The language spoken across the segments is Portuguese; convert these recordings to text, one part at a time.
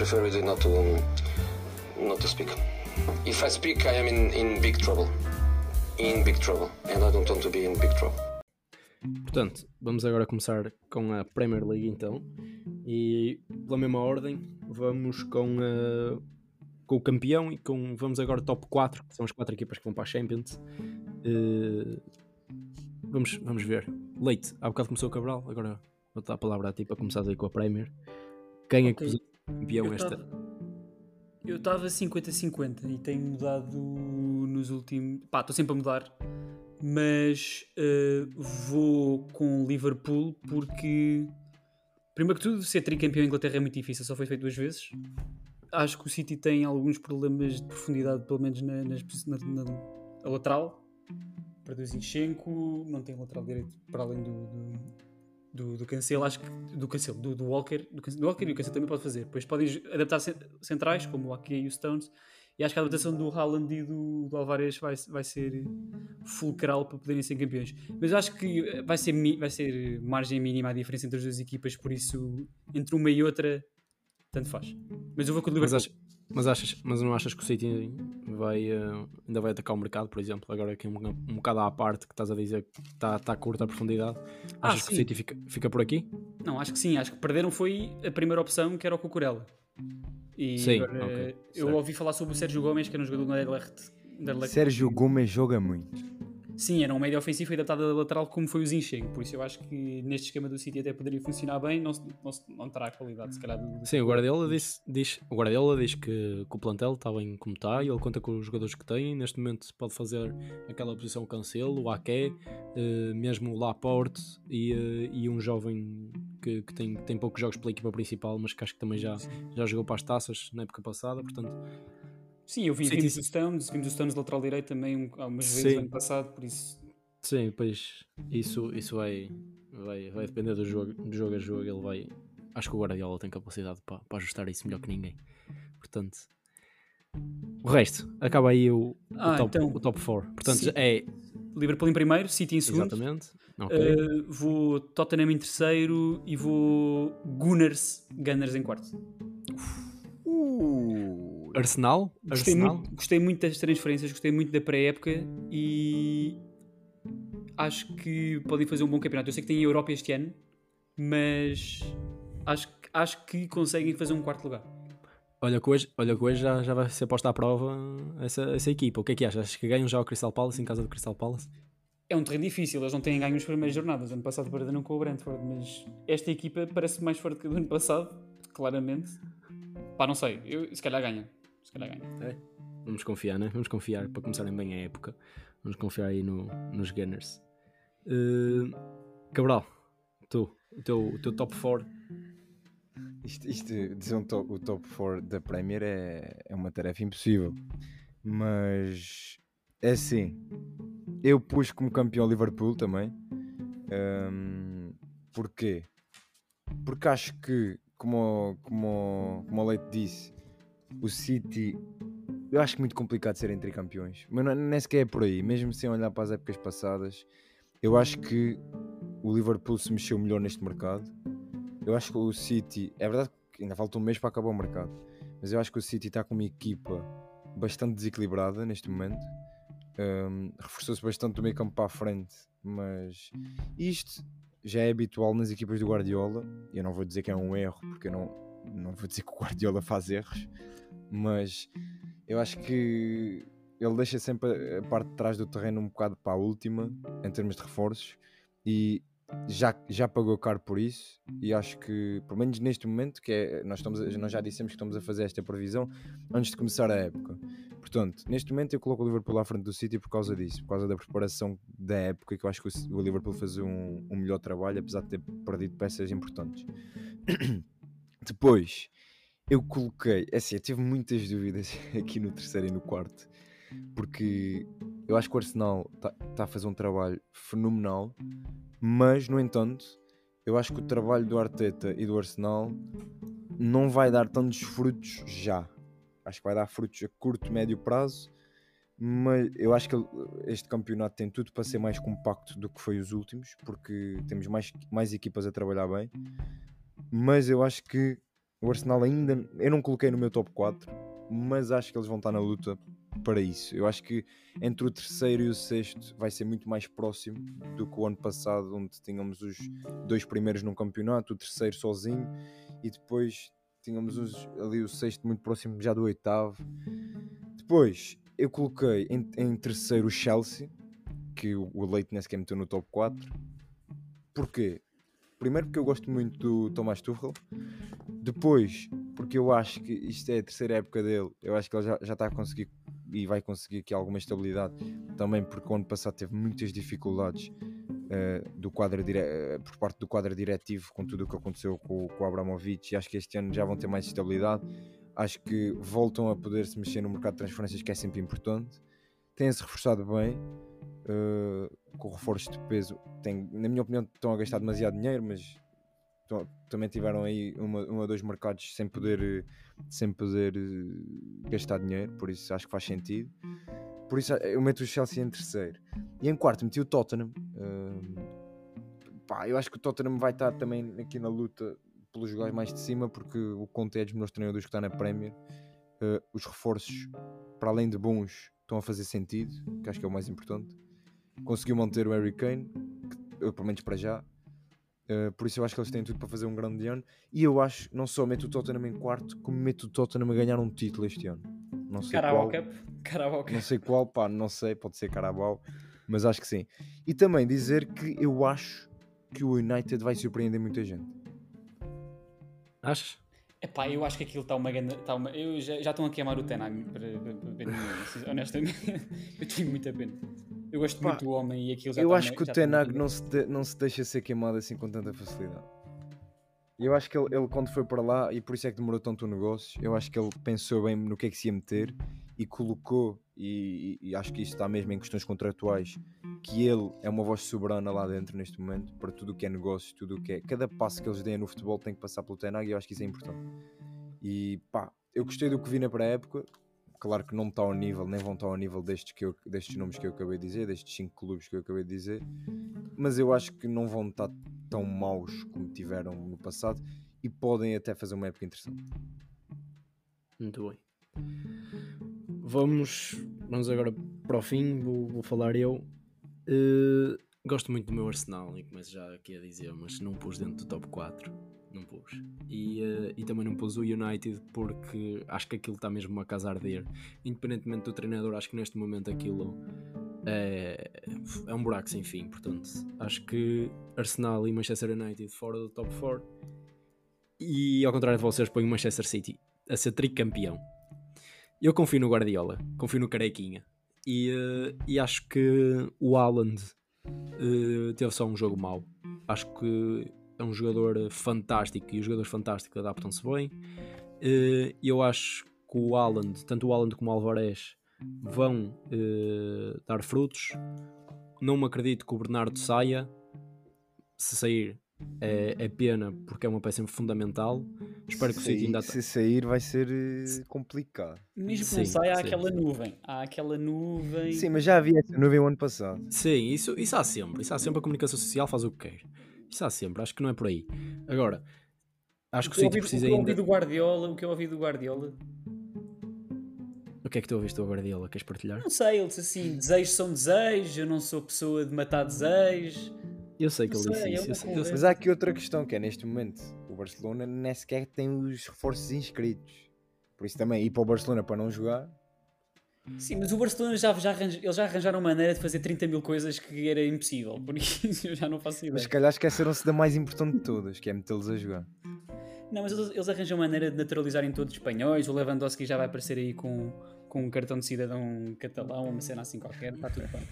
prefer really not to not to speak. If I speak, I am in, in big trouble. In big trouble, and I don't want to be in big trouble. Portanto, vamos agora começar com a Premier League então. E pela mesma ordem, vamos com, uh, com o campeão e com. Vamos agora top 4, que são as 4 equipas que vão para a Champions. Uh, vamos, vamos ver. Leite, há bocado começou o Cabral, agora vou dar a palavra a ti para começar aí com a Premier. Quem okay. é que campeão eu esta? Tava, eu estava 50-50 e tenho mudado nos últimos. Pá, estou sempre a mudar mas uh, vou com Liverpool porque, primeiro que tudo, ser tricampeão em Inglaterra é muito difícil, só foi feito duas vezes. Acho que o City tem alguns problemas de profundidade, pelo menos na, na, na, na lateral. Perdeu Zinchenko, não tem lateral direito para além do, do, do, do Cancelo, acho que do Cancelo, do, do Walker, do, do Walker e o Cancelo também pode fazer. Depois podem adaptar centrais, como o e o Stones e acho que a adaptação do Haaland e do, do Alvarez vai, vai ser fulcral para poderem ser campeões. Mas acho que vai ser, vai ser margem mínima a diferença entre as duas equipas, por isso, entre uma e outra, tanto faz. Mas eu vou com o Liverpool. Mas, mas, achas, mas não achas que o City vai, uh, ainda vai atacar o mercado, por exemplo? Agora aqui um, um bocado à parte que estás a dizer que está, está curta a profundidade. Ah, achas ah, que o City fica, fica por aqui? Não, acho que sim. Acho que perderam foi a primeira opção, que era o Cucurella. E Sim, agora, okay, eu certo. ouvi falar sobre o Sérgio Gomes, que era um jogador do Anderlecht. Anderlecht. Sérgio Gomes joga muito. Sim, era um médio ofensivo adaptado a lateral como foi o Zinchenko, por isso eu acho que neste esquema do City até poderia funcionar bem, não, não, não terá a qualidade se calhar do... Sim, o Guardiola diz, diz, o Guardiola diz que, que o plantel está bem como está e ele conta com os jogadores que tem, neste momento pode fazer aquela posição Cancelo, o Aké, uh, mesmo o Laporte e, uh, e um jovem que, que tem, tem poucos jogos pela equipa principal, mas que acho que também já, já jogou para as taças na época passada, portanto... Sim, eu vi, Sim, vimos, o Stones, vimos o Stones lateral direito também um, umas vezes ano passado, por isso Sim, pois isso, isso vai, vai, vai depender do jogo, do jogo a jogo. Ele vai. Acho que o Guardiola tem capacidade para, para ajustar isso melhor que ninguém. Portanto, o resto, acaba aí o, ah, o, top, então, o top 4. Portanto, sim. é Liverpool em primeiro, City em segundo. Exatamente. Okay. Uh, vou Tottenham em terceiro e vou Gunners, Gunners em quarto. Uh, Arsenal? Gostei, Arsenal? Muito, gostei muito das transferências, gostei muito da pré-época e acho que podem fazer um bom campeonato. Eu sei que tem a Europa este ano, mas acho, acho que conseguem fazer um quarto lugar. Olha que hoje, olha que hoje já, já vai ser posta à prova essa, essa equipa. O que é que achas? Achas que ganham já o Crystal Palace em casa do Crystal Palace? É um terreno difícil, eles não têm ganho nas primeiras jornadas. Ano passado perderam com o Brentford, mas esta equipa parece mais forte que o do ano passado, claramente. Pá, não sei, eu, se calhar ganha. Se calhar ganha. É. Vamos confiar, né? Vamos confiar para começarem bem a época. Vamos confiar aí no, nos Gunners. Uh, Cabral, tu, o teu, o teu top 4. Isto, isto dizer um o top 4 da Premier é, é uma tarefa impossível. Mas é assim. Eu pus como campeão Liverpool também. Um, porquê? Porque acho que, como, como, como o Leite disse, o City eu acho muito complicado serem tricampeões, mas não, nem sequer é por aí, mesmo sem olhar para as épocas passadas. Eu acho que o Liverpool se mexeu melhor neste mercado. Eu acho que o City, é verdade que ainda falta um mês para acabar o mercado, mas eu acho que o City está com uma equipa bastante desequilibrada neste momento. Um, Reforçou-se bastante do meio campo para a frente, mas isto já é habitual nas equipas do Guardiola. Eu não vou dizer que é um erro, porque eu não, não vou dizer que o Guardiola faz erros, mas eu acho que ele deixa sempre a parte de trás do terreno um bocado para a última, em termos de reforços, e já, já pagou caro por isso. E acho que, pelo menos neste momento, que é, nós, estamos nós já dissemos que estamos a fazer esta previsão antes de começar a época. Portanto, neste momento eu coloco o Liverpool à frente do City por causa disso, por causa da preparação da época, que eu acho que o, Liverpool fez um, um melhor trabalho, apesar de ter perdido peças importantes. Depois, eu coloquei, é assim, eu tive muitas dúvidas aqui no terceiro e no quarto porque eu acho que o Arsenal está tá a fazer um trabalho fenomenal, mas no entanto, eu acho que o trabalho do Arteta e do Arsenal não vai dar tantos frutos já. Acho que vai dar frutos a curto, médio prazo, mas eu acho que este campeonato tem tudo para ser mais compacto do que foi os últimos, porque temos mais, mais equipas a trabalhar bem. Mas eu acho que O Arsenal ainda. Eu não coloquei no meu top 4, mas acho que eles vão estar na luta para isso. Eu acho que entre o terceiro e o sexto vai ser muito mais próximo do que o ano passado, onde tínhamos os dois primeiros num campeonato, o terceiro sozinho e depois tínhamos os, ali o sexto muito próximo já do oitavo. Depois eu coloquei em, em terceiro o Chelsea, que o, o Leite nem sequer meteu no top 4. Porquê? Primeiro porque eu gosto muito do Tomás Tuchel. Depois, porque eu acho que isto é a terceira época dele. Eu acho que ele já, já está a conseguir e vai conseguir aqui alguma estabilidade. Também porque o ano passado teve muitas dificuldades uh, do quadro dire... Uh, por parte do quadro diretivo com tudo o que aconteceu com, com o Abramovich. E acho que este ano já vão ter mais estabilidade. Acho que voltam a poder se mexer no mercado de transferências, que é sempre importante. Têm-se reforçado bem. Uh, com reforços de peso, tem, na minha opinião, estão a gastar demasiado dinheiro, mas estão, também tiveram aí uma, uma dois mercados sem poder, sem poder uh, gastar dinheiro, por isso acho que faz sentido. Por isso eu meto o Chelsea em terceiro. E em quarto meti o Tottenham. Uh, pá, eu acho que o Tottenham vai estar também aqui na luta pelos lugares mais de cima, porque o Conte é dos meus treinadores que está na Premier. os reforços, para além de bons, estão a fazer sentido, que acho que é o mais importante conseguiu manter o Harry Kane, que, pelo menos para já. Uh, por isso eu acho que eles têm tudo para fazer um grande ano. E eu acho, não só meto o Tottenham em quarto, como meto o Tottenham a ganhar um título este ano. Não sei Carabao qual. Cup. Carabao Cup. Não sei qual, pá, não sei, pode ser Carabao, mas acho que sim. E também dizer que eu acho que o United vai surpreender muita gente. Achas? Epá, eu acho que aquilo está uma grande. Tá uma, eu já, já estão a queimar o Tenag, para, para, para, honestamente. eu tenho muita pena. Eu gosto muito do homem e aquilo já Eu tá acho que o tá Tenag não se, de- não se deixa ser queimado assim com tanta facilidade. Eu acho que ele, ele, quando foi para lá, e por isso é que demorou tanto o negócio, eu acho que ele pensou bem no que é que se ia meter e colocou, e, e- e acho que isso está mesmo em questões contratuais, que ele é uma voz soberana lá dentro neste momento, para tudo o que é negócio, tudo o que é. Cada passo que eles deem no futebol tem que passar pelo Tenag e eu acho que isso é importante. E pá, eu gostei do que vi na pré-época. Claro que não está ao nível, nem vão estar ao nível destes, que eu- destes nomes que eu acabei de dizer, destes 5 clubes que eu acabei de dizer, mas eu acho que não vão estar tão maus como tiveram no passado e podem até fazer uma época interessante. Muito bem. Vamos, vamos agora para o fim. Vou, vou falar eu. Eh, gosto muito do meu Arsenal e já aqui a dizer, mas não pus dentro do top 4. Não pus. E, eh, e também não pus o United porque acho que aquilo está mesmo a casa a arder. Independentemente do treinador, acho que neste momento aquilo é, é um buraco sem fim. Portanto, acho que Arsenal e Manchester United fora do top 4. E ao contrário de vocês, ponho o Manchester City a ser tricampeão. Eu confio no Guardiola, confio no Carequinha. E, eh, e acho que o Haaland eh, teve só um jogo mau. Acho que é um jogador fantástico e os jogadores fantásticos adaptam-se bem. Eh, eu acho que o Haaland, tanto o Haaland como o Alvarez, vão eh, dar frutos. Não me acredito que o Bernardo saia. Se sair, é, é pena porque é uma peça fundamental. Espero que o se, City ainda. se sair vai ser eh, complicado. Mesmo que não saia, há sim, aquela sim. nuvem. Há aquela nuvem. Sim, mas já havia essa nuvem o ano passado. Sim, isso, isso há sempre. Isso há sempre. A comunicação social faz o que quer. Isso há sempre. Acho que não é por aí. Agora, acho O que o eu City ouvi, o que precisa eu ouvi ainda. do Guardiola, o que eu ouvi do Guardiola, O que é que tu ouviste do Guardiola? Queres partilhar? não sei, ele disse assim: desejos são desejos, eu não sou pessoa de matar desejos. Eu sei que Não ele disse sei, é isso. Eu sei. Mas há aqui outra questão que é neste momento o Barcelona nem sequer tem os reforços inscritos. Por isso também ir para o Barcelona para não jogar. Sim, mas o Barcelona já, já, arranja, eles já arranjaram maneira de fazer 30 mil coisas que era impossível, por isso eu já não faço ideia. Mas se calhar esqueceram-se da mais importante de todas, que é metê-los a jogar. Não, mas eles, eles arranjam maneira de naturalizarem todos os espanhóis. O Lewandowski já vai aparecer aí com, com um cartão de cidadão catalão, uma cena assim qualquer, está tudo bem.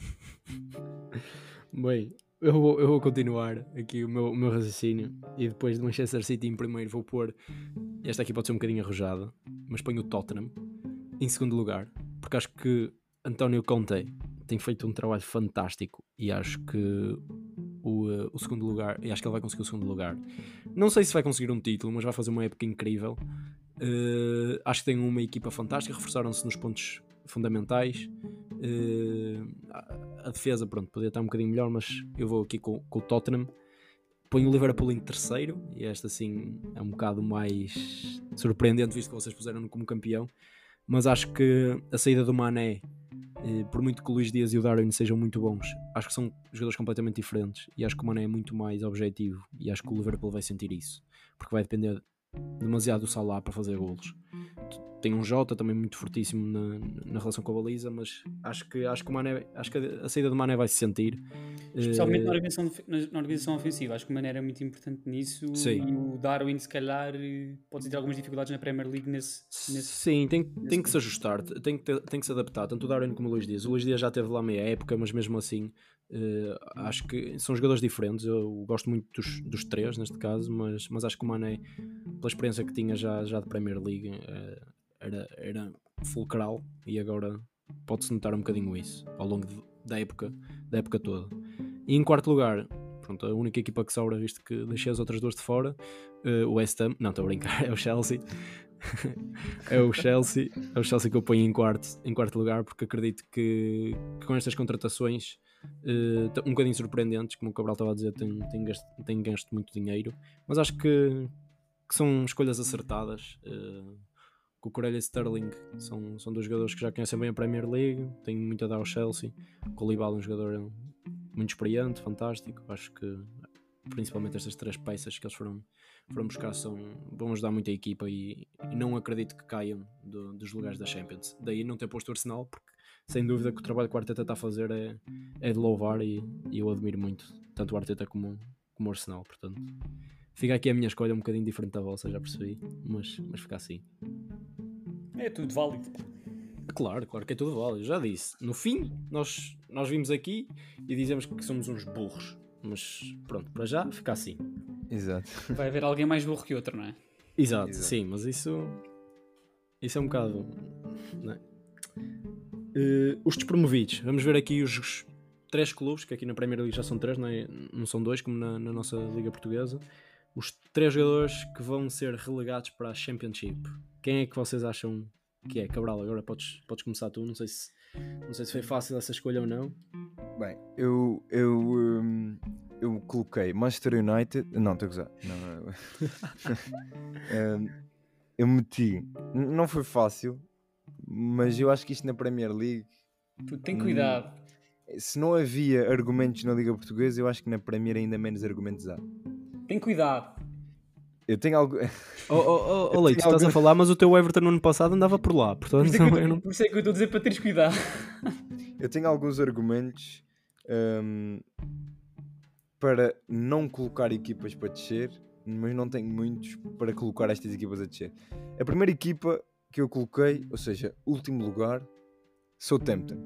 Bem, eu vou, eu vou continuar aqui o meu, o meu raciocínio e depois do Manchester City em primeiro vou pôr. Esta aqui pode ser um bocadinho arrojada, mas ponho o Tottenham em segundo lugar, porque acho que António Conte tem feito um trabalho fantástico e acho que o, eh, o segundo lugar, e acho que ele vai conseguir o segundo lugar. Não sei se vai conseguir um título, mas vai fazer uma época incrível. Eh, acho que tem uma equipa fantástica, reforçaram-se nos pontos fundamentais. Eh, a, a defesa, pronto, podia estar um bocadinho melhor, mas eu vou aqui com, com o Tottenham. ponho o Liverpool em terceiro, e esta sim é um bocado mais surpreendente, visto que vocês puseram-no como campeão. Mas acho que a saída do Mané, eh, por muito que o Luís Dias e o Darwin sejam muito bons, acho que são jogadores completamente diferentes. E acho que o Mané é muito mais objetivo. E acho que o Liverpool vai sentir isso, porque vai depender demasiado do Salah para fazer golos. Tem um Jota também muito fortíssimo na, na relação com a baliza, mas acho que, acho que, o Mané, acho que a saída do Mané vai se sentir. Especialmente na Eh, organização, na, organização ofensiva. Acho que o Mané era muito importante nisso. Sim. E o Darwin, se calhar, eh, pode ter algumas dificuldades na Premier League nesse. nesse... Sim, tem, tem que se ajustar, tem que, tem que se adaptar, tanto o Darwin como o Luís Dias. O Luís Dias já teve lá meia época, mas mesmo assim eh, acho que são jogadores diferentes. Eu gosto muito dos, dos três neste caso, mas, mas acho que o Mané, pela experiência que tinha já, já de Premier League, eh, era, era fulcral e agora pode-se notar um bocadinho isso ao longo de- da época, da época toda. E em quarto lugar, pronto, a única equipa que sobra, visto que deixei as outras duas de fora, eh, o West Ham, não estou a brincar, é o Chelsea. é o Chelsea, é o Chelsea que eu ponho em quarto, em quarto lugar, porque acredito que, que com estas contratações t- um bocadinho surpreendentes, como o Cabral estava a dizer, tem, tem, gasto, tem gasto muito dinheiro, mas acho que, que são escolhas acertadas. com o Corelha e Sterling são, são dois jogadores que já conhecem bem a Premier League, têm muito a dar ao Chelsea. O Colibal é um jogador muito experiente, fantástico. Acho que principalmente estas três peças que eles foram, foram buscar são, vão ajudar muito a equipa e, e não acredito que caiam do- dos lugares da Champions. Daí não ter posto o Arsenal, porque sem dúvida que o trabalho que o Arteta está a fazer é, é de louvar e, e eu admiro muito tanto o Arteta como, como o Arsenal. Portanto, fica aqui a minha escolha um bocadinho diferente da vossa, já percebi, mas, mas fica assim. É tudo válido. Claro, claro que é tudo válido, já disse. No fim, nós, nós vimos aqui e dizemos que somos uns burros. Mas pronto, para já fica assim. Exato. Vai haver alguém mais burro que outro, não é? Exato, Exato. sim, mas isso. Isso é um bocado. não é? Eh, os despromovidos. Vamos ver aqui os três clubes, que aqui na Premier League já são três, não, é? não são dois, como na, na nossa Liga Portuguesa. Os três jogadores que vão ser relegados para a Championship. Quem é que vocês acham que é? Cabral, agora podes, podes começar tu. Não sei, se, não sei se foi fácil essa escolha ou não. Bem, eu, eu, hum, eu coloquei Manchester United. Não, estou a gozar. Não, não. Hum, eu meti. Não foi fácil, mas eu acho que isto na Premier League. Tu tem Hum. cuidado. Se não havia argumentos na Liga Portuguesa, eu acho que na Premier ainda menos argumentos há. Tem cuidado. Eu tenho algo. Oh, oh, oh, oh Leite, estás a falar, mas o teu Everton no ano passado andava por lá. Por Portanto, isso é que eu, eu não. por isso é que eu estou a dizer para teres cuidado. Eu tenho alguns argumentos hum, para não colocar equipas para descer, mas não tenho muitos para colocar estas equipas a descer. A primeira equipa que eu coloquei, ou seja, último lugar, Southampton.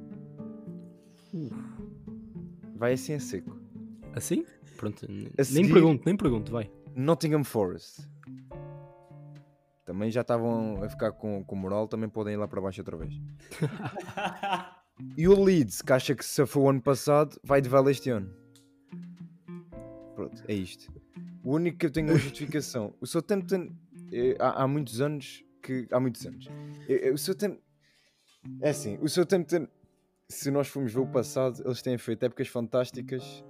Vai assim a seco. Assim? Pronto, A nem seguir- pergunto, nem pergunto, vai. Nottingham Forest. Também já estavam a ficar com, com moral, também podem ir lá para baixo outra vez. E o Leeds, que acha que se safou o ano passado, vai de vela este ano. Pronto, é isto. O único que eu tenho uma justificação. O Southampton, eh, há, há muitos anos que. Há muitos anos. Eh, eh, o Southampton. É assim, o Southampton, se nós formos ver o passado, eles têm feito épocas fantásticas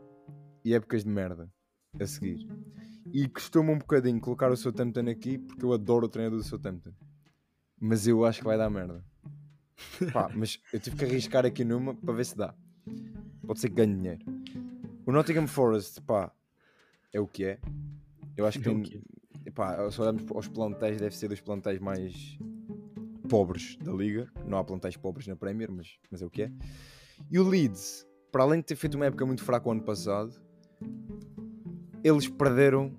e épocas de merda a seguir. E costuma um bocadinho colocar o Southampton aqui porque eu adoro o treinador do Southampton. Mas eu acho que vai dar merda. Pá, mas eu tive que arriscar aqui numa para ver se dá. Pode ser que ganhe dinheiro. O Nottingham Forest, pá, é o que é. Eu acho que É tem. Que Pá, se olharmos aos plantéis, deve ser dos plantéis mais pobres da liga. Não há plantéis pobres na Premier, mas, mas é o que é. E o Leeds, para além de ter feito uma época muito fraca o ano passado, eles perderam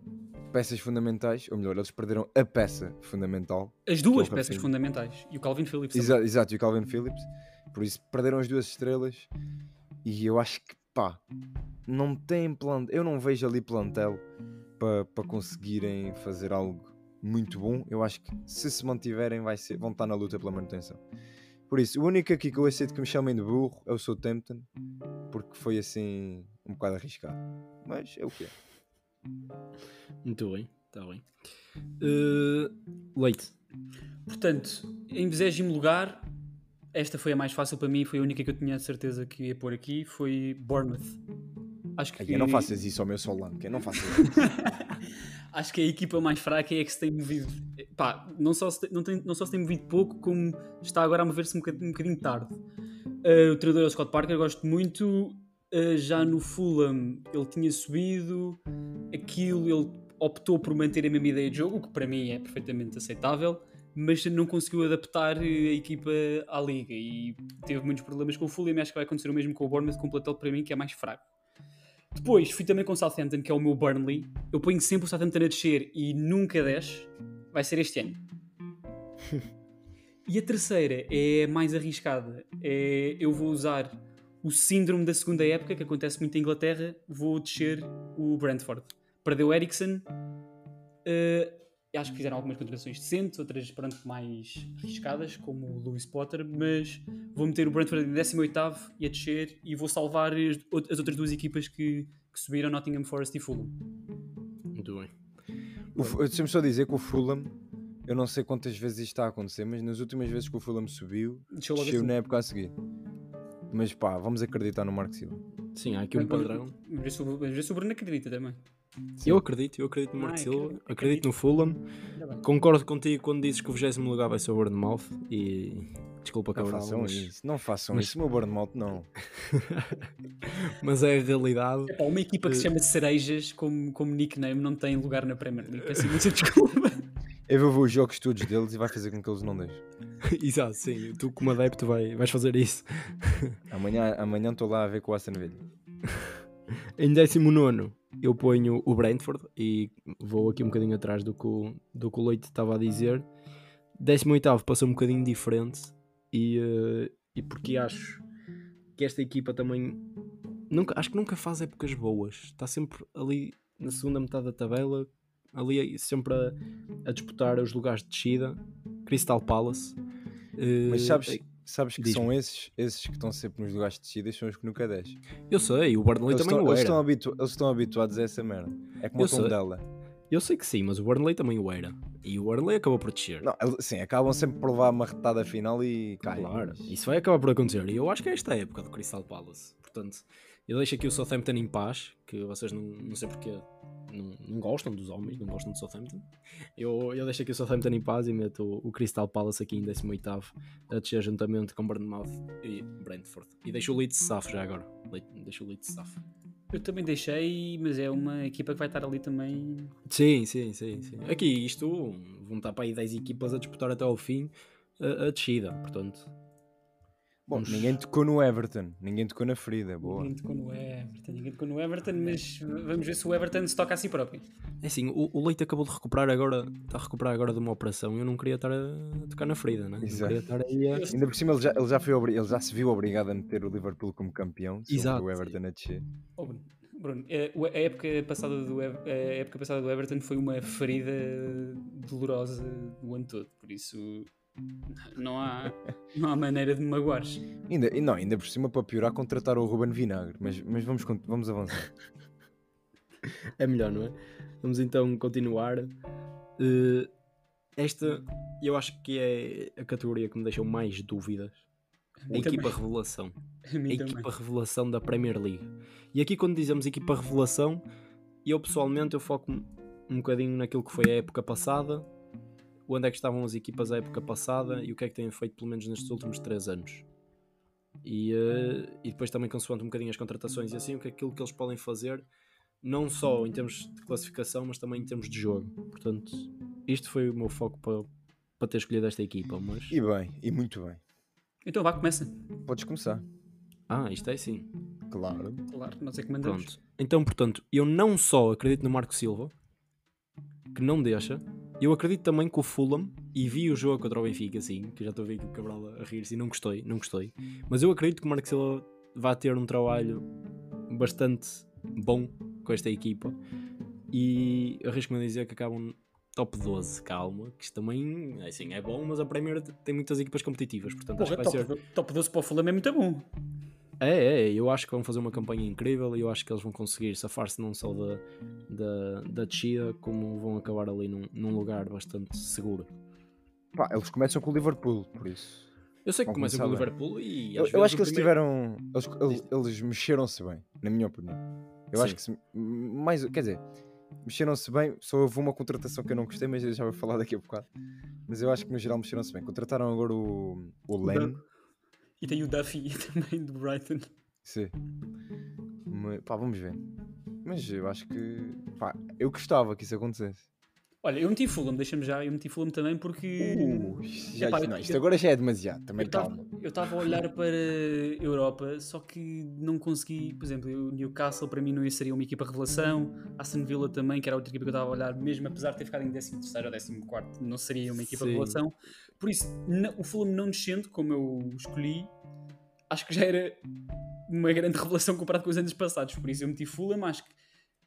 peças fundamentais, ou melhor, eles perderam a peça fundamental As duas é o peças Rafinha. fundamentais. E o Calvin Phillips. também. Exato, e o Calvin Phillips. Por isso perderam as duas estrelas. E eu acho que, pá, não tem plantel. Eu não vejo ali plantel para pa conseguirem fazer algo muito bom. Eu acho que se se mantiverem, vai ser, vão estar na luta pela manutenção. Por isso, o único aqui que eu aceito que me chamem de burro é o Southampton, porque foi assim um bocado arriscado. Mas é o que é. Muito bem, está bem. Eh, Leite, Portanto, em 20 lugar, esta foi a mais fácil para mim, foi a única que eu tinha certeza que ia pôr aqui, foi Bournemouth. Acho que, Ai, não faças isso ao meu Solano, que não faças isso. acho que a equipa mais fraca é a que se tem movido. Pá, não só se tem, não tem- não só se tem movido pouco, como está agora a mover-se um bocadinho, um bocadinho tarde. Uh, o treinador é o Scott Parker, gosto muito. Uh, já no Fulham ele tinha subido, aquilo ele optou por manter a mesma ideia de jogo, o que para mim é perfeitamente aceitável, mas não conseguiu adaptar uh, a equipa à liga e teve muitos problemas com o Fulham. Acho que vai acontecer o mesmo com o Bournemouth, com o plantel para mim que é mais fraco. Depois fui também com o Southampton, que é o meu Burnley. Eu ponho sempre o Southampton a descer e nunca desce. Vai ser este ano. e a terceira é mais arriscada. É, eu vou usar o síndrome da segunda época, que acontece muito em Inglaterra. Vou descer o Brentford. Perdeu Ericsson. eh, acho que fizeram algumas contratações decentes, outras pronto, mais arriscadas, como o Lewis Potter, mas vou meter o Brentford em 18 e a descer e vou salvar as, as outras duas equipas que, que subiram, Nottingham Forest e Fulham. Muito bem. Deixa-me só dizer que o Fulham, eu não sei quantas vezes isto está a acontecer, mas nas últimas vezes que o Fulham subiu, desceu assim. na época a seguir. Mas pá, vamos acreditar no Marco Silva. Sim, há aqui um padrão. Se o Bruno acredita também. Eu acredito, eu acredito no Marco Ah, Silva, acredito. acredito no Fulham. Concordo contigo quando dizes que o 20 lugar vai ser o Bournemouth e desculpa Não façam mas, isso, não façam mas- isso. O meu Bournemouth não. mas é a realidade. Epá, uma equipa que se chama Cerejas como, como nickname não tem lugar na Premier League. Peço imensa desculpa. Eu vou ver os jogos todos deles e vai fazer com que eles não deixem. Exato, sim, tu como adepto vai, vais fazer isso. Amanhã amanhã estou lá a ver com o Aston Villa. Em 19 eu ponho o Brentford e vou aqui um bocadinho atrás do que o, do que o Leite estava a dizer. 18 passou um bocadinho diferente e, eh, e porque acho que esta equipa também nunca, acho que nunca faz épocas boas. Está sempre ali na segunda metade da tabela, ali sempre a, a disputar os lugares de descida. Crystal Palace. eh, Mas sabes, sabes que são esses, esses que estão sempre nos lugares de são os que nunca descem. Eu sei, o Burnley Eles também estão, o eles, era. estão habitu- eles estão habituados a essa merda. É como Eu o tom sei. dela. Eu sei que sim, mas o Burnley também o era. E o Burnley acabou por descer. Não, sim, acabam sempre por levar uma retada final e caem. Claro, isso vai acabar por acontecer. E eu acho que é esta a época do Crystal Palace. Portanto, eu deixo aqui o Southampton em paz, que vocês não, não sei porque não, não gostam dos homens, não gostam do Southampton. Eu, eu deixo aqui o Southampton em paz e meto o, o Crystal Palace aqui em 18 a descer juntamente com Bournemouth e Brentford. E deixo o Leeds safo já agora. Le- Deixo o Leeds safo. Eu também deixei, mas é uma equipa que vai estar ali também. Sim, sim, sim, sim. Aqui isto vão estar para aí 10 equipas a disputar até ao fim a, a descida, portanto. Bom, Vamos- ninguém tocou no Everton, ninguém tocou na ferida, boa. Ninguém tocou no Everton, ninguém tocou no Everton, mas vamos ver se o Everton se toca a si próprio. É assim, o, o Leite acabou de recuperar agora, está a recuperar agora de uma operação. Eu não queria estar a tocar na ferida, né? Não Exato. queria estar aí a. Ainda por cima ele já, ele já, foi ele já se viu obrigado a meter o Liverpool como campeão Exato. o Everton a descer. Oh, Bruno, o- a época, passada do, a época passada do Everton foi uma ferida dolorosa o ano todo, por isso não há, não há maneira de me magoares. Ainda, e não, ainda por cima para piorar contratar o Ruben Vinagre, mas, mas vamos, vamos avançar. É melhor, não é? Vamos então continuar. Eh, esta, eu acho que é a categoria que me deixou mais dúvidas. A equipa também. revelação. A a também. equipa revelação da Premier League. E aqui quando dizemos equipa revelação, eu pessoalmente eu foco um bocadinho naquilo que foi a época passada, onde é que estavam as equipas à época passada e o que é que têm feito pelo menos nestes últimos 3 anos. E, eh, e depois também consoante um bocadinho as contratações e assim, o que é aquilo que eles podem fazer, não só em termos de classificação, mas também em termos de jogo. Portanto, isto foi o meu foco para, para ter escolhido esta equipa. Mas... E bem, e muito bem. Então vá, começa. Podes começar. Ah, isto é sim. Claro. Claro, nós é que mandamos. Pronto. Então, portanto, eu não só acredito no Marco Silva, que não deixa, eu acredito também que o Fulham, e vi o jogo contra o Benfica, assim, que já estou a ver aqui o Cabral a rir-se e não gostei, não gostei. Mas eu acredito que o Marco Silva vai ter um trabalho bastante bom com esta equipa e arrisco-me a dizer que acabam top 12, calma, que isto também assim, é bom, mas a Premier tem muitas equipas competitivas, portanto acho Porra, que vai top, ser... top 12 para o Fulham é muito bom. É, é, eu acho que vão fazer uma campanha incrível e eu acho que eles vão conseguir safar-se não só da, da, da descida, como vão acabar ali num, num lugar bastante seguro. Pá, eles começam com o Liverpool, por isso. Eu sei que Vão começam com o. Liverpool e Eu, eu acho que eles primeiro- tiveram. Eles, eles, eles mexeram-se bem, na minha opinião. Eu Sim. acho que se, mais, quer dizer, mexeram-se bem, só houve uma contratação que eu não gostei, mas eu já vou falar daqui a bocado. Mas eu acho que no geral mexeram-se bem. Contrataram agora o, o Len. E tem o Duffy também do Brighton. Sim. Mas, pá, vamos ver. Mas eu acho que. Pá, eu gostava que isso acontecesse. Olha, eu meti Fulham, deixa-me já, eu meti Fulham também porque. Uh, já, Epá, não, eu- isto agora já é demasiado. Também Eu tava- calma. Eu estava a olhar para a Europa, só que não consegui, por exemplo, o Newcastle para mim não seria uma equipa revelação, Aston Villa também, que era outra equipa que eu estava a olhar, mesmo apesar de ter ficado em 13 ou 14, não seria uma equipa Sim. revelação. Por isso, o Fulham não descendo, como eu escolhi, acho que já era uma grande revelação comparado com os anos passados. Por isso eu meti Fulham, acho que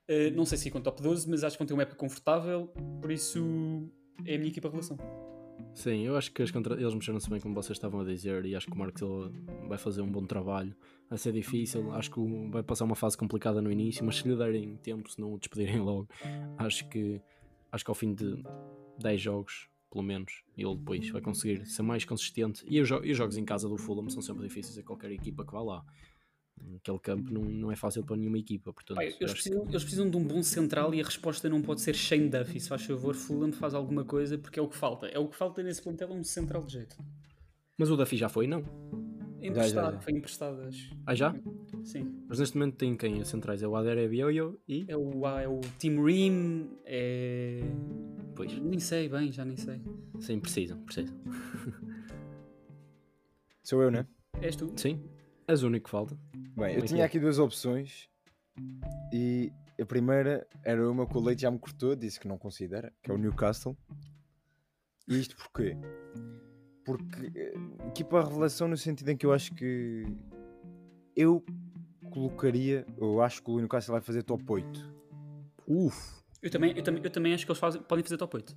eh, não sei se ia com top 12, mas acho que vão ter uma época confortável, por isso é a minha equipa revelação. Sim, eu acho que contra- eles mexeram-se bem, como vocês estavam a dizer, e acho que o Marcos vai fazer um bom trabalho. Vai ser difícil, acho que vai passar uma fase complicada no início, mas se lhe derem tempo, se não o despedirem logo, acho que, acho que ao fim de 10 jogos, pelo menos, ele depois vai conseguir ser mais consistente. E os, jo- e os jogos em casa do Fulham são sempre difíceis a qualquer equipa que vá lá. Aquele campo não, não é fácil para nenhuma equipa, portanto, eu eles, acho que- precisam, eles precisam de um bom central e a resposta não pode ser Shane Duffy. Se faz favor, Fulham faz alguma coisa porque é o que falta. É o que falta nesse plantel, um central de jeito. Mas o Duffy já foi, não? Emprestado, já. foi emprestado, acho. Ah, já? Sim. Mas neste momento tem quem? Os centrais é o Adere Bioyo e. É o, é o Tim Ream, é. Pois, Nem sei bem, já nem sei. sim, precisam, precisam. Sou eu, né? És tu? Sim, és o único que falta. Bem, eu tinha aqui duas opções e a primeira era uma que o Leite já me cortou, disse que não considera, que é o Newcastle. E isto porquê? Porque eh, equipa revelação no sentido em que eu acho que eu colocaria, eu acho que o Newcastle vai fazer top 8. Uf, Eu também, eu, também, eu também acho que eles fazem, podem fazer top 8.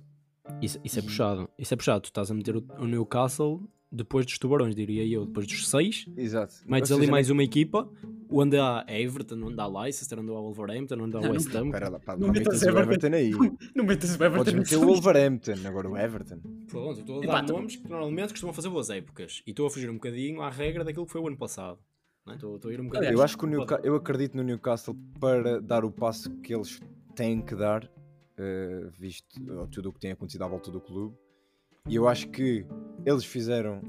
isso, isso é puxado. Isso é puxado. Tu estás a meter o, o Newcastle depois dos tubarões, diria eu. Depois dos seis, Exato. metes ali seja, mais uma equipa. Onde há Everton, onde há Leicester, onde há Wolverhampton, onde há Não, West Ham. Espera lá, pá, Não não metas o Everton. Everton aí. Não metas o Everton Podes meter o. Wolverhampton, agora o Everton. Pronto, eu estou a dar nomes que normalmente costumam fazer boas épocas. E estou a fugir um bocadinho à regra daquilo que foi o ano passado. Não é? Estou, estou a ir um bocadinho. Eu acho que o Newca- eu acredito no Newcastle para dar o passo que eles têm que dar, eh, visto eh, tudo o que tem acontecido à volta do clube. E eu acho que eles fizeram,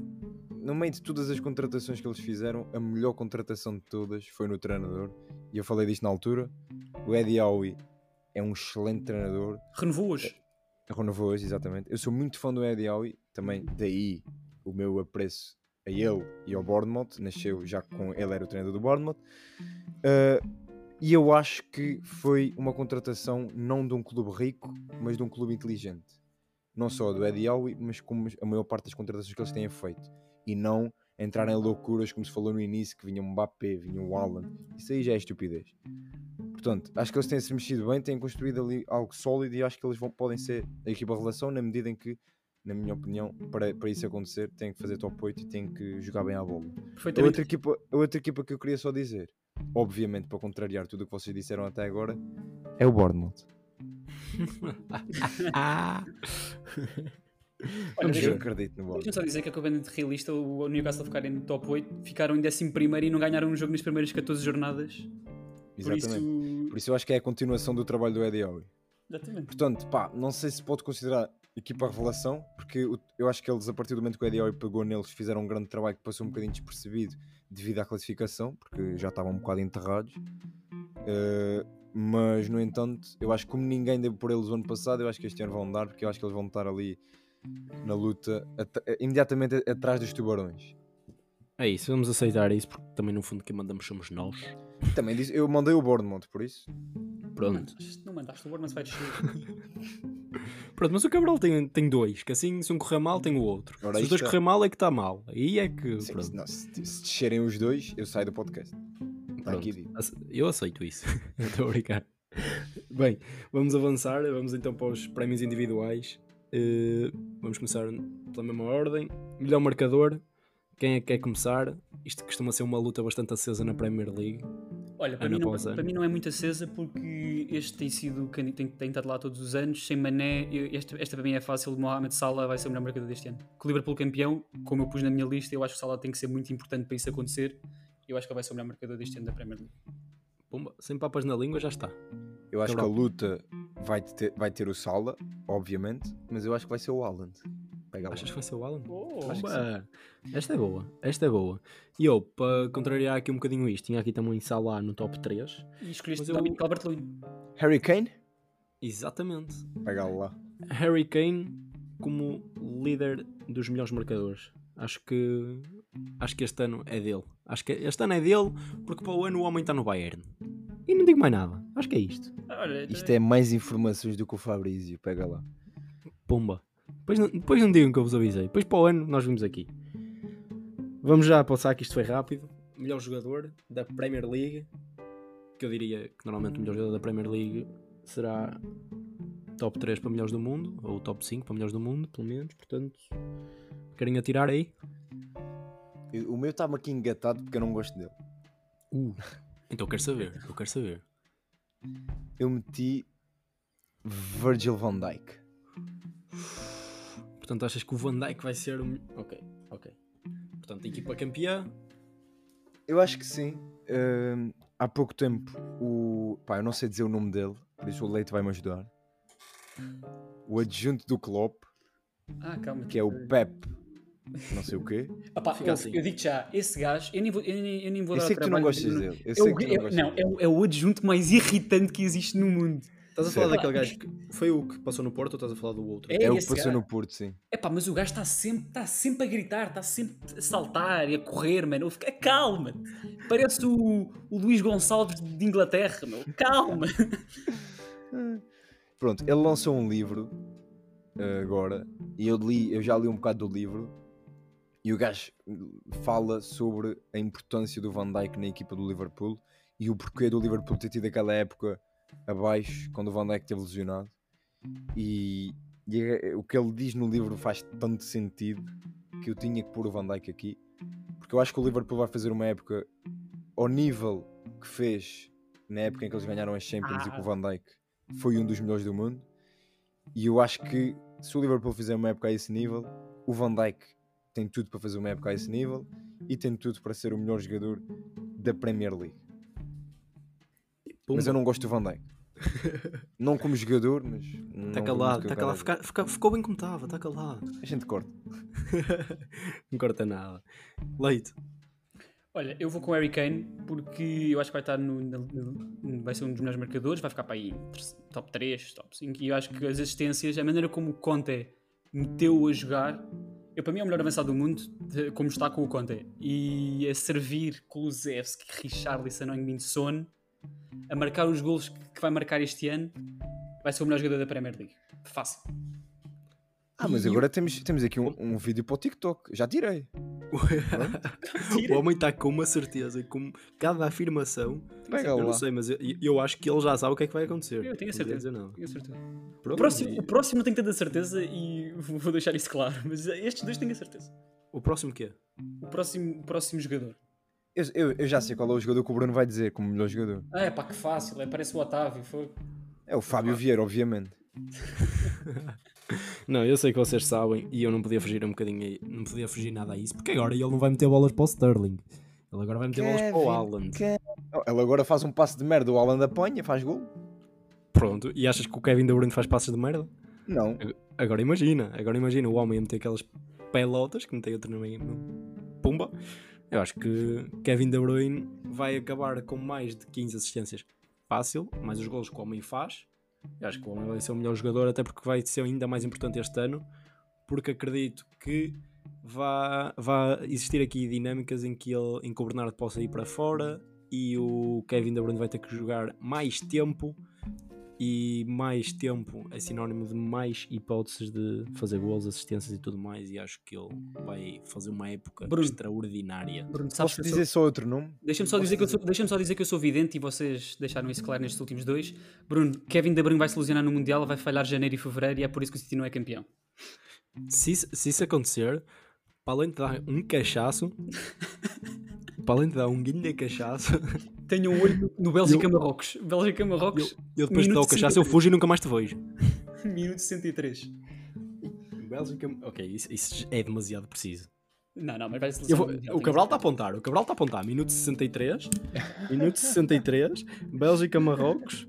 no meio de todas as contratações que eles fizeram, a melhor contratação de todas foi no treinador. E eu falei disto na altura. O Eddie Howe é um excelente treinador. Renovou hoje. Renovou hoje, exatamente. Eu sou muito fã do Eddie Howe, também daí o meu apreço a ele e ao Bournemouth. Nasceu já com ele era o treinador do Bournemouth. Uh, e eu acho que foi uma contratação não de um clube rico, mas de um clube inteligente. Não só do Eddie Howe, mas como a maior parte das contratações que eles têm feito. E não entrar em loucuras, como se falou no início, que vinha o Mbappé, vinha o Haaland. Isso aí já é estupidez. Portanto, acho que eles têm-se mexido bem, têm construído ali algo sólido e acho que eles vão, podem ser a equipa relação na medida em que, na minha opinião, para, para isso acontecer, têm que fazer top 8 e têm que jogar bem à bola. A outra, equipa, a outra equipa que eu queria só dizer, obviamente para contrariar tudo o que vocês disseram até agora, é o Bournemouth. Ah! Olha, Eu acredito no. Deixa-me só dizer que a completamente realista o Newcastle ficar em top 8, ficaram em 11 e não ganharam um jogo nas primeiras 14 jornadas. Por Exatamente. isso. Por isso eu acho que é a continuação do trabalho do Eddie Howe. Exatamente. Portanto, pá, não sei se pode considerar equipa revelação, porque eu acho que eles, a partir do momento que o Eddie Howe pegou neles, fizeram um grande trabalho que passou um bocadinho despercebido devido à classificação, porque já estavam um bocado enterrados. Eh, mas, no entanto, eu acho que como ninguém deu por eles o ano passado, eu acho que este ano vão dar, porque eu acho que eles vão estar ali na luta, at- imediatamente a- atrás dos tubarões. É isso, vamos aceitar isso, porque também no fundo quem mandamos somos nós. Também disse, eu mandei o Bournemouth, por isso. Pronto. Não mandaste, o Bournemouth vai descer. Pronto, mas o Cabral tem, tem dois, que assim se um correr mal tem o outro. Ora, se os dois está. correr mal é que está mal. Aí é que. Sim, não, se, se descerem os dois, eu saio do podcast. Aqui Eu aceito isso. Estou a brincar. Bem, vamos avançar. Vamos então para os prémios individuais. Eh, vamos começar pela mesma ordem. Melhor marcador. Quem é que quer começar? Isto costuma ser uma luta bastante acesa na Premier League. Olha, para, mim não, Pausani. para mim não é muito acesa porque este tem sido quem tem, tem estado lá todos os anos, sem mané. Esta, esta para mim é fácil. Mohamed Salah vai ser o melhor marcador deste ano. Com o Liverpool campeão, como eu pus na minha lista, eu acho que o Salah tem que ser muito importante para isso acontecer. Eu acho que ele vai ser o melhor marcador deste ano da Premier League. Pumba, sem papas na língua já está. Eu acho que a luta vai ter, vai ter o Sala, obviamente, mas eu acho que vai ser o Haaland. Pega. Achas que vai ser o Alan? Oh. Esta é boa, esta é boa. E eu, para contrariar aqui um bocadinho isto, tinha aqui também Salah no top 3. E escolheste eu- Dominic Calvert-Lewin. Harry Kane? Exatamente. Pega lá. Harry Kane como líder dos melhores marcadores. Acho que acho que este ano é dele. Acho que este ano é dele porque para o ano o homem está no Bayern. E não digo mais nada. Acho que é isto. Olha, Isto é mais informações do que o Fabrício. Pega lá. Pumba. Depois não, depois não digam que eu vos avisei. Depois para o ano nós vimos aqui. Vamos já passar que isto foi rápido. Melhor jogador da Premier League. Que eu diria que normalmente o melhor jogador da Premier League será top 3 para melhores do mundo. Ou top 5 para melhores do mundo, pelo menos. Portanto, querem atirar aí? O meu está-me aqui engatado porque eu não gosto dele. Uh, então eu quero saber, eu quero saber. Eu meti Virgil van Dijk. Portanto, achas que o Van Dijk vai ser o. Ok, ok. Portanto, equipa campeã. Eu acho que sim. Ahm, há pouco tempo, o. Pá, eu não sei dizer o nome dele, por isso o Leite vai me ajudar. O adjunto do Klopp, Ah, calma. que é o Pep, não sei o quê. Fica eu, assim. eu digo já, esse gajo, eu nem vou, eu nem, eu nem vou Eu dar sei que tu não gostas de- dele. Eu É sei o, que tu não é- gostas não, dele. é, o- é o adjunto mais irritante que existe no mundo. Estás a falar Certo. daquele gajo que foi o que passou no Porto ou estás a falar do outro? É, É o que passou gajo. no Porto, sim. É pá, mas o gajo está sempre, está sempre a gritar, está sempre a saltar e a correr, mano. Fica calma. Parece o, o Luís Gonçalves de Inglaterra, meu. Calma. Pronto, ele lançou um livro eh, agora e eu, li, eu já li um bocado do livro e o gajo fala sobre a importância do Van Dijk na equipa do Liverpool e o porquê do Liverpool ter tido aquela época abaixo quando o Van Dijk esteve lesionado e, e é- o que ele diz no livro faz tanto sentido que eu tinha que pôr o Van Dijk aqui porque eu acho que o Liverpool vai fazer uma época ao nível que fez na época em que eles ganharam as Champions e que o Van Dijk foi um dos melhores do mundo. E eu acho que se o Liverpool fizer uma época a esse nível, o Van Dijk tem tudo para fazer uma época a esse nível e tem tudo para ser o melhor jogador da Premier League. Pumba. Mas eu não gosto do Van Dijk. não como jogador, mas. Está calado, está calado. Fica- fica- ficou bem como estava, está calado. A gente corta. não corta nada. Leite. Olha, eu vou com o Harry Kane porque eu acho que vai estar no, no- no- vai ser um dos melhores marcadores, vai ficar para aí top 3, top 5 e eu acho que as assistências, a maneira como o Conte meteu a jogar, eu para mim é o melhor avançado do mundo, de- como está com o Conte e a servir Kulusevski, Richarlison, Son, a marcar os golos que vai marcar este ano, vai ser o melhor jogador da Premier League. Fácil. Ah, mas E agora temos, temos aqui um, um vídeo para o TikTok. Já tirei. o homem está com uma certeza, com cada afirmação. Pega eu lá. não sei, mas eu, eu acho que ele já sabe o que é que vai acontecer. Eu tenho a Não certeza. nada. Tenho certeza. Pronto, O próximo, e- o próximo não tenho tanta certeza e vou deixar isso claro, mas estes dois tenho a certeza. o próximo quê? O próximo, o próximo jogador. Eu, eu, eu já sei qual é o jogador que o Bruno vai dizer como melhor jogador. Ah, é pá, que fácil, é, parece o Otávio. Foi... É o Fábio Vieira, obviamente. Não, eu sei que vocês sabem e eu não podia fugir um bocadinho aí, não podia fugir nada a isso, porque agora ele não vai meter bolas para o Sterling. Ele agora vai meter bolas para o Haaland. Oh, Ele agora faz um passo de merda, o Haaland apanha, faz gol. Pronto, e achas que o Kevin De Bruyne faz passos de merda? Não. Agora imagina, agora imagina o homem a meter aquelas pelotas que metei outro no meio, no- pumba. Eu acho que Kevin De Bruyne vai acabar com mais de 15 assistências fácil, mais os golos que o homem faz. Eu acho que homem vai ser o melhor jogador, até porque vai ser ainda mais importante este ano, porque acredito que vá, vá existir aqui dinâmicas em que, ele, em que o Bernardo possa ir para fora e o Kevin De Bruyne vai ter que jogar mais tempo e mais tempo é sinónimo de mais hipóteses de fazer gols, assistências e tudo mais e acho que ele vai fazer uma época Bruno. extraordinária. Bruno, sabes Posso dizer só outro nome? Deixa-me só, dizer que eu sou... Deixa só dizer que eu sou vidente e vocês deixaram isso claro nestes últimos dois. Bruno, Kevin De Bruyne vai se lesionar no Mundial, vai falhar janeiro e fevereiro e é por isso que o City não é campeão. Se isso, se isso acontecer, para além de dar um cachaço, para além de dar um guinho de cachaço, Tenham um olho no Bélgica-Marrocos. Bélgica-Marrocos, eu depois de dar o cachaço eu 53. fujo e nunca mais te vejo. minuto 63. Bélgica, ok, isso, isso é demasiado preciso. Não, não, mas vai Eu vou- mundial, o Cabral está a apontar, o Cabral está a apontar. Minuto 63, minuto 63, Bélgica, Marrocos.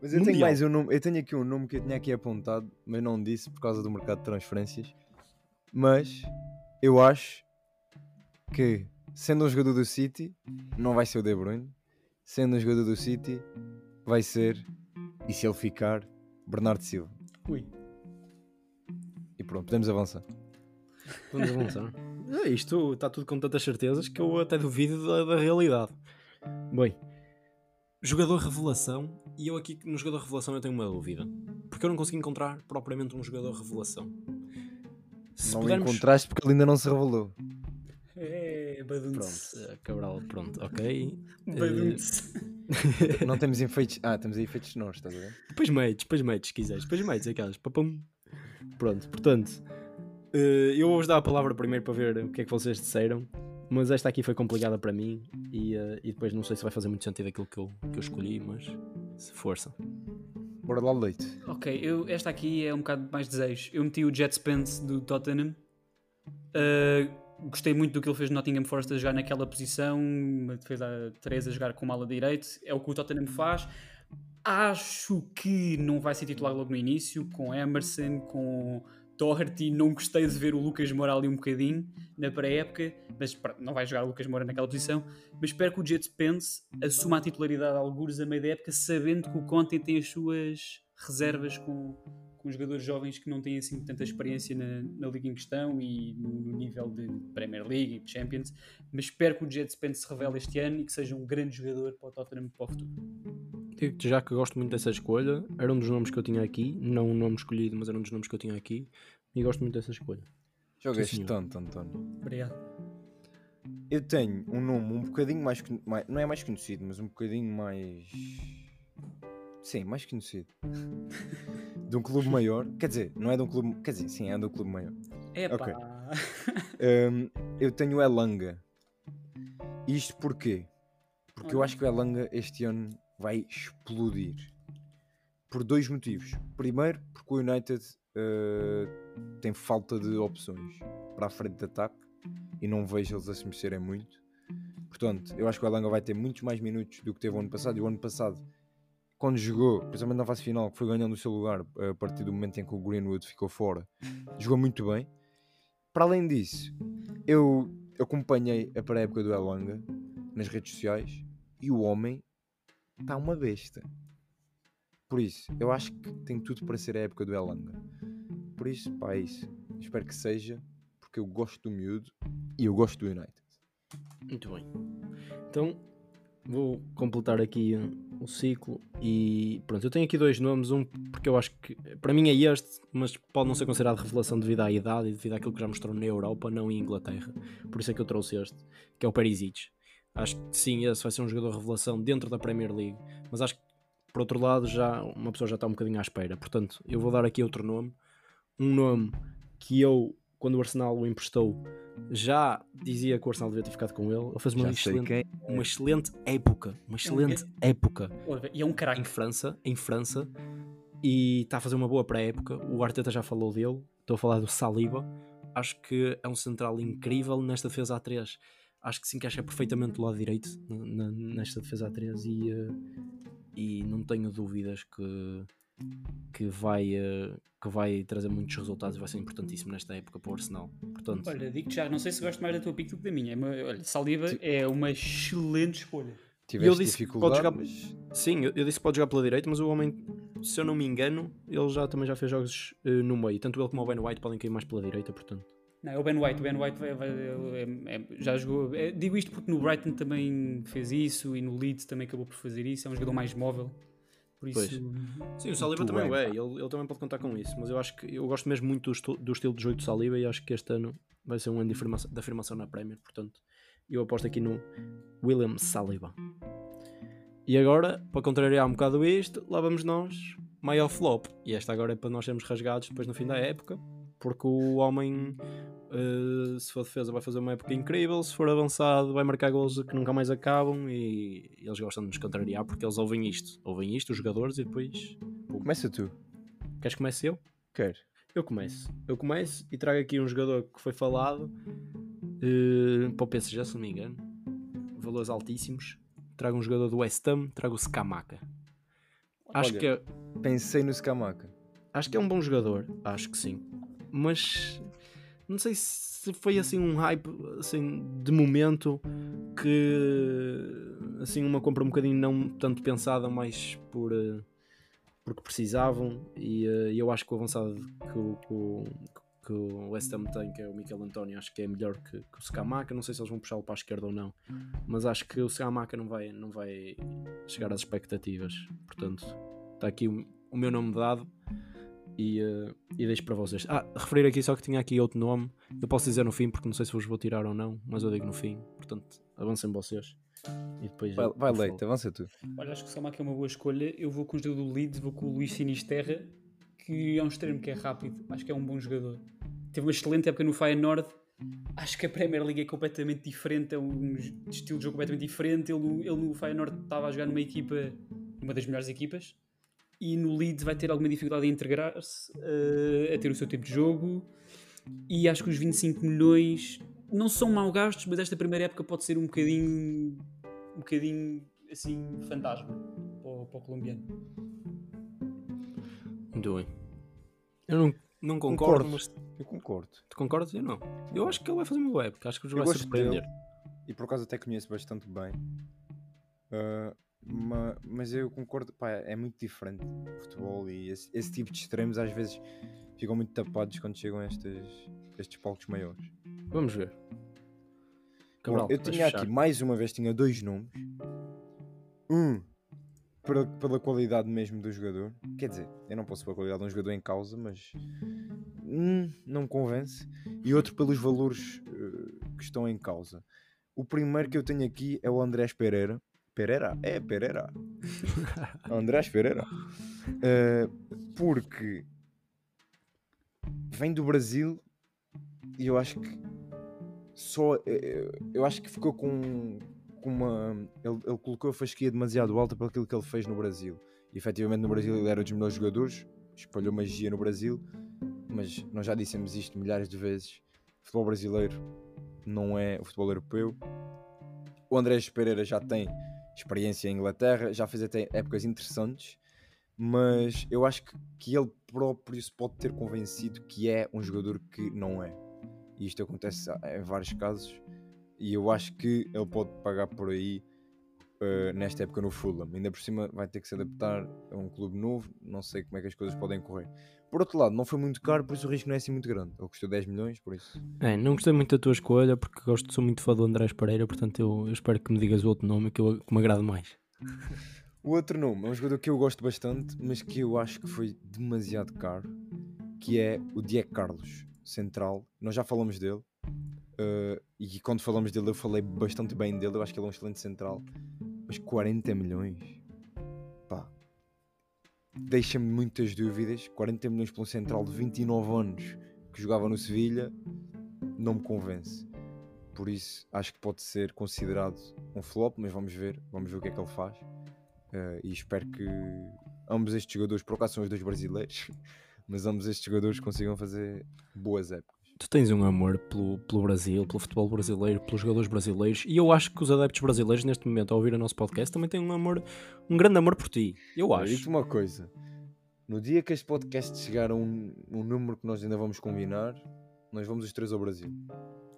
Mas eu tenho mais um nome, eu tenho aqui um nome que eu tinha aqui apontado, mas não disse por causa do mercado de transferências. Mas eu acho que sendo um jogador do City, não vai ser o De Bruyne. Sendo um jogador do City, vai ser, e se ele ficar, Bernardo Silva. Ui. E pronto, podemos avançar. Vamos avançar. É, isto está tudo com tantas certezas que eu até duvido da, da realidade. Bem, jogador revelação. E eu aqui no jogador revelação eu tenho uma dúvida. Porque eu não consegui encontrar propriamente um jogador revelação. Se não pudermos... encontraste porque ele ainda não se revelou. Pronto, Cabral, pronto, ok. Badunce. Não temos efeitos. Ah, temos aí efeitos sonoros, estás a ver? Depois metes, depois metes, se quiseres. Depois metes aquelas. Papum. Pronto, portanto, eh, eu vou-vos dar a palavra primeiro para ver o que é que vocês disseram. Mas esta aqui foi complicada para mim e, eh, e depois não sei se vai fazer muito sentido aquilo que eu, que eu escolhi, mas se força. Bora lá, leite. Ok, eu, esta aqui é um bocado mais desejo. Eu meti o Jet Spence do Tottenham. Uh, gostei muito do que ele fez no Nottingham Forest a jogar naquela posição. Uma defesa 3 a jogar com mala direito. É o que o Tottenham faz. Acho que não vai ser titular logo no início, com Emerson, com Doherty. Não gostei de ver o Lucas Moura ali um bocadinho na pré-época, mas não vai jogar o Lucas Moura naquela posição. Mas espero que o Jet Spence assuma a titularidade de algures a meio da época, sabendo que o Conte tem as suas reservas com, com jogadores jovens que não têm assim tanta experiência na, na liga em questão e no, no nível de Premier League e de Champions. Mas espero que o Jet Spence se revele este ano e que seja um grande jogador para o Tottenham para o futuro. Digo-te já que gosto muito dessa escolha. Era um dos nomes que eu tinha aqui. Não um nome escolhido, mas era um dos nomes que eu tinha aqui. E gosto muito dessa escolha. Jogaste tanto, António. Obrigado. Eu tenho um nome um bocadinho mais, con- mai- Não é mais conhecido, mas um bocadinho mais. Sim, mais conhecido. de um clube maior. Quer dizer, não é de um clube. Quer dizer, sim, é de um clube maior. É pá. Ok. Hum, eu tenho o Elanga. Isto porquê? Porque eu acho que o Elanga este ano vai explodir. Por dois motivos. Primeiro, porque o United uh, tem falta de opções para a frente de ataque e não vejo eles a se mexerem muito. Portanto, eu acho que o Elanga vai ter muitos mais minutos do que teve o ano passado. E o ano passado, quando jogou, principalmente na fase final, que foi ganhando o seu lugar a partir do momento em que o Greenwood ficou fora, jogou muito bem. Para além disso, eu acompanhei a pré-época do Elanga nas redes sociais e o homem está uma besta. Por isso, eu acho que tem tudo para ser a época do Elanga. Por isso, pá, é isso. Espero que seja, porque eu gosto do miúdo e eu gosto do United. Muito bem. Então, vou completar aqui o ciclo e pronto, eu tenho aqui dois nomes, um porque eu acho que para mim é este, mas pode não ser considerado revelação devido à idade e devido àquilo que já mostrou na Europa, não em Inglaterra. Por isso é que eu trouxe este, que é o Perisic. Acho que sim, esse vai ser um jogador revelação dentro da Premier League, mas acho que por outro lado já uma pessoa já está um bocadinho à espera. Portanto, eu vou dar aqui outro nome, um nome que eu quando o Arsenal o emprestou já dizia que o Arsenal devia ter ficado com ele. Ele fez uma excelente, quem. uma excelente época, uma excelente época Olha, E é um craque. em França, em França, e está a fazer uma boa pré-época. O Arteta já falou dele, estou a falar do Saliba. Acho que é um central incrível nesta defesa A3. Acho que se encaixa perfeitamente do lado direito nesta defesa A3 e, eh, e não tenho dúvidas que, que, vai, eh, que vai trazer muitos resultados e vai ser importantíssimo nesta época para o Arsenal. Portanto, Olha, digo-te já, não sei se gosto mais da tua pick do que da minha. mas, Olha, Saliba é uma excelente escolha. Tiveste disse que dificuldade, pode jogar- mas Sim, eu, eu disse que pode jogar pela direita, mas o homem, se eu não me engano, ele já também já fez jogos eh, no meio. Tanto ele como o Ben White podem cair mais pela direita, portanto. Não, é o Ben White. O Ben White vai- vai- é- é- já jogou. é, digo isto porque no Brighton também fez isso e no Leeds também acabou por fazer isso. É um jogador mais móvel. Por isso. Pois. Sim, o Saliba também o é, ele, ele também pode contar com isso, mas eu acho que eu gosto mesmo muito do, do estilo de jogo do Saliba e acho que este ano vai ser um ano de afirmação, de afirmação na Premier, portanto, eu aposto aqui no William Saliba. E agora, para contrariar um bocado isto, lá vamos nós, maior flop. E esta agora é para nós sermos rasgados depois no fim da época, porque o homem, eh, se for defesa, vai fazer uma época incrível, se for avançado, vai marcar gols que nunca mais acabam e eles gostam de nos contrariar porque eles ouvem isto. Ouvem isto, os jogadores, e depois. começa tu. Queres que comece eu? Quer. Eu começo. Eu começo e trago aqui um jogador que foi falado Uh, para o PSG, se não me engano. Valores altíssimos. Trago um jogador do West Ham, trago o Scamaca. Acho Olha, que é, Pensei no Scamaca. acho que é um bom jogador, acho que sim. Mas não sei se foi assim um hype assim, de momento que assim uma compra um bocadinho não tanto pensada, mas por eh, porque precisavam e eh, eu acho que o avançado que o, que o- que o West Ham tem, que é o Miquel António, acho que é melhor que, que o Scamaca. Não sei se eles vão puxá-lo para a esquerda ou não, mas acho que o Scamaca não vai, não vai chegar às expectativas. Portanto, está aqui o, o meu nome dado e, eh, e deixo para vocês. Ah, referir aqui só que tinha aqui outro nome. Eu posso dizer no fim, porque não sei se vos vou tirar ou não, mas eu digo no fim. Portanto, avancem vocês. E depois Vai, vai. Leite, avança tu. Olha, acho que o Samac é uma boa escolha. Eu vou com o jogador do Leeds, vou com o Luís Sinisterra, que é um extremo que é rápido. Acho que é um bom jogador. Teve uma excelente época no Feyenoord. Acho que a Premier League é completamente diferente, é um estilo de jogo completamente diferente. Ele, no- ele no Feyenoord estava a jogar numa equipa, uma das melhores equipas, e no Leeds vai ter alguma dificuldade em integrar-se, eh, a ter o seu tempo de jogo. E acho que os 25 milhões não são mal gastos, mas esta primeira época pode ser um bocadinho, um bocadinho assim, fantasma para o, para o colombiano. Muito bem. Eu não, não concordo, Concordo. mas Eu concordo. tu concordas? Eu não. Eu acho que ele vai fazer uma boa época. Acho que os Eu vai surpreender. dele. E por acaso até conheço bastante bem. Ah, ma- mas eu concordo, pá, é muito diferente o futebol e esse, esse tipo de extremos às vezes ficam muito tapados quando chegam a estes, estes palcos maiores. Vamos ver. Bom, Cabral, eu vais tinha aqui, mais uma vez, tinha dois nomes. Um, pela, pela qualidade mesmo do jogador. Quer dizer, eu não posso pela qualidade de um jogador em causa, mas hum, não me convence. E outro pelos valores eh, que estão em causa. O primeiro que eu tenho aqui é o Andrés Pereira. Pereira? É, Pereira. Andrés Pereira. Eh, porque vem do Brasil e eu acho que só eh, eu acho que ficou com, com uma ele, ele colocou a fasquia demasiado alta para aquilo que ele fez no Brasil e efetivamente no Brasil ele era um dos melhores jogadores espalhou magia no Brasil mas nós já dissemos isto milhares de vezes o futebol brasileiro não é o futebol europeu o Andrés Pereira já tem experiência em Inglaterra já fez até épocas interessantes mas eu acho que, que ele próprio se pode ter convencido que é um jogador que não é. E isto acontece em vários casos e eu acho que ele pode pagar por aí eh, nesta época no Fulham. Ainda por cima vai ter que se adaptar a um clube novo não sei como é que as coisas podem correr por outro lado não foi muito caro por isso o risco não é assim muito grande. Ele custou 10 milhões por isso. É, não gostei muito da tua escolha porque gosto, sou muito fã do Andrés Pereira, portanto eu, eu espero que me digas o outro nome que, eu, que me agrade mais. o outro nome é um jogador que eu gosto bastante mas que eu acho que foi demasiado caro que é o Diego Carlos central. Nós já falamos dele eh, e quando falamos dele eu falei bastante bem dele. Eu acho que ele é um excelente central mas 40 milhões deixa-me muitas dúvidas. 40 milhões por um central de 29 anos que jogava no Sevilha não me convence. Por isso acho que pode ser considerado um flop mas vamos ver vamos ver o que é que ele faz. Eh, e espero que ambos estes jogadores por acaso são os dois brasileiros mas ambos estes jogadores consigam fazer boas épocas Tu tens um amor pelo, pelo Brasil, pelo futebol brasileiro, pelos jogadores brasileiros, e eu acho que os adeptos brasileiros, neste momento, ao ouvir o nosso podcast, também têm um amor, um grande amor por ti. Eu acho. digo-te uma coisa. No dia que este podcast chegar a um, um número que nós ainda vamos combinar, nós vamos os três ao Brasil.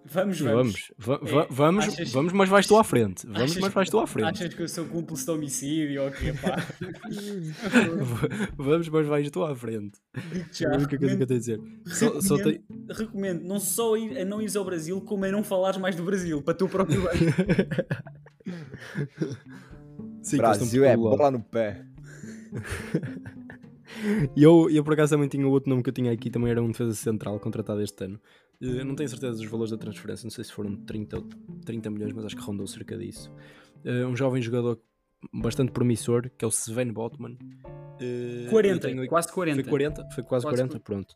Vamos, Vamos, vamos. va- É, vamos, achas- vamos, mas vais tu à frente. Vamos, Achas mas vais tu à frente. Achas que eu sou cúmplice de homicídio ou o quê, pá? vamos, mas vais tu à frente. Já, É a única coisa que eu tenho a dizer. Só, só tem... recomendo, recomendo não só ir, a não ires ao Brasil, como a não falares mais do Brasil, para tu próprio bem. Sim, Brasil é bola no pé. E eu, eu por acaso também tinha o outro nome que eu tinha aqui, também era um defesa central contratado este ano. Eh, Eu não tenho certeza dos valores da transferência, não sei se foram 30 ou 30 milhões, mas acho que rondou cerca disso. Eh, Um jovem jogador bastante promissor, que é o Sven Botman. Eh, eu 40, tenho aqui- quase 40. Foi 40? Foi quase, Quase 40, pronto.